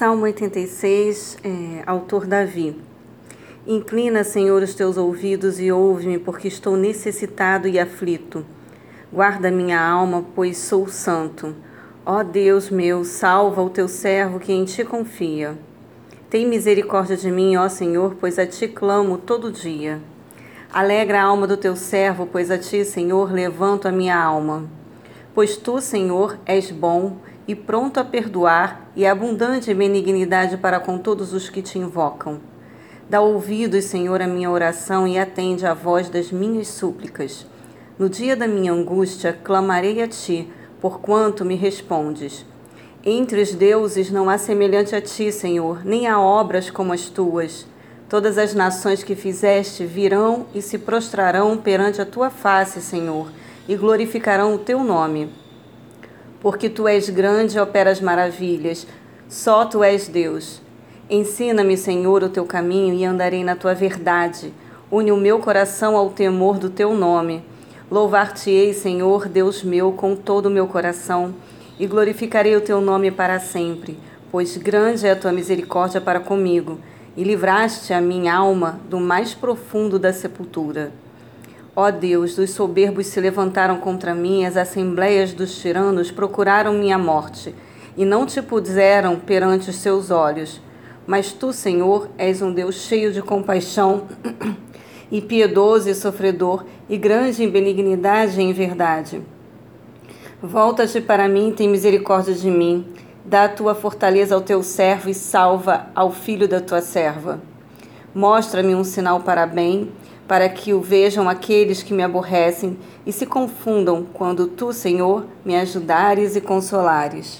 Salmo 86, é, autor Davi. Inclina, Senhor, os teus ouvidos e ouve-me, porque estou necessitado e aflito. Guarda minha alma, pois sou santo. Ó Deus meu, salva o teu servo que em ti confia. Tem misericórdia de mim, ó Senhor, pois a ti clamo todo dia. Alegra a alma do teu servo, pois a ti, Senhor, levanto a minha alma. Pois tu, Senhor, és bom e pronto a perdoar e abundante benignidade para com todos os que te invocam. Dá ouvidos, Senhor, à minha oração e atende à voz das minhas súplicas. No dia da minha angústia, clamarei a ti, porquanto me respondes. Entre os deuses não há semelhante a ti, Senhor, nem há obras como as tuas. Todas as nações que fizeste virão e se prostrarão perante a tua face, Senhor, e glorificarão o teu nome porque tu és grande e operas maravilhas. Só tu és Deus. Ensina-me, Senhor, o teu caminho e andarei na tua verdade. Une o meu coração ao temor do teu nome. Louvar-te-ei, Senhor, Deus meu, com todo o meu coração, e glorificarei o teu nome para sempre, pois grande é a tua misericórdia para comigo, e livraste a minha alma do mais profundo da sepultura. Ó Deus, os soberbos se levantaram contra mim, as assembleias dos tiranos procuraram minha morte, e não te puseram perante os seus olhos. Mas tu, Senhor, és um Deus cheio de compaixão, e piedoso e sofredor, e grande em benignidade e em verdade. Volta-te para mim, tem misericórdia de mim. Dá a tua fortaleza ao teu servo e salva ao filho da tua serva. Mostra-me um sinal para bem para que o vejam aqueles que me aborrecem e se confundam quando tu, Senhor, me ajudares e consolares.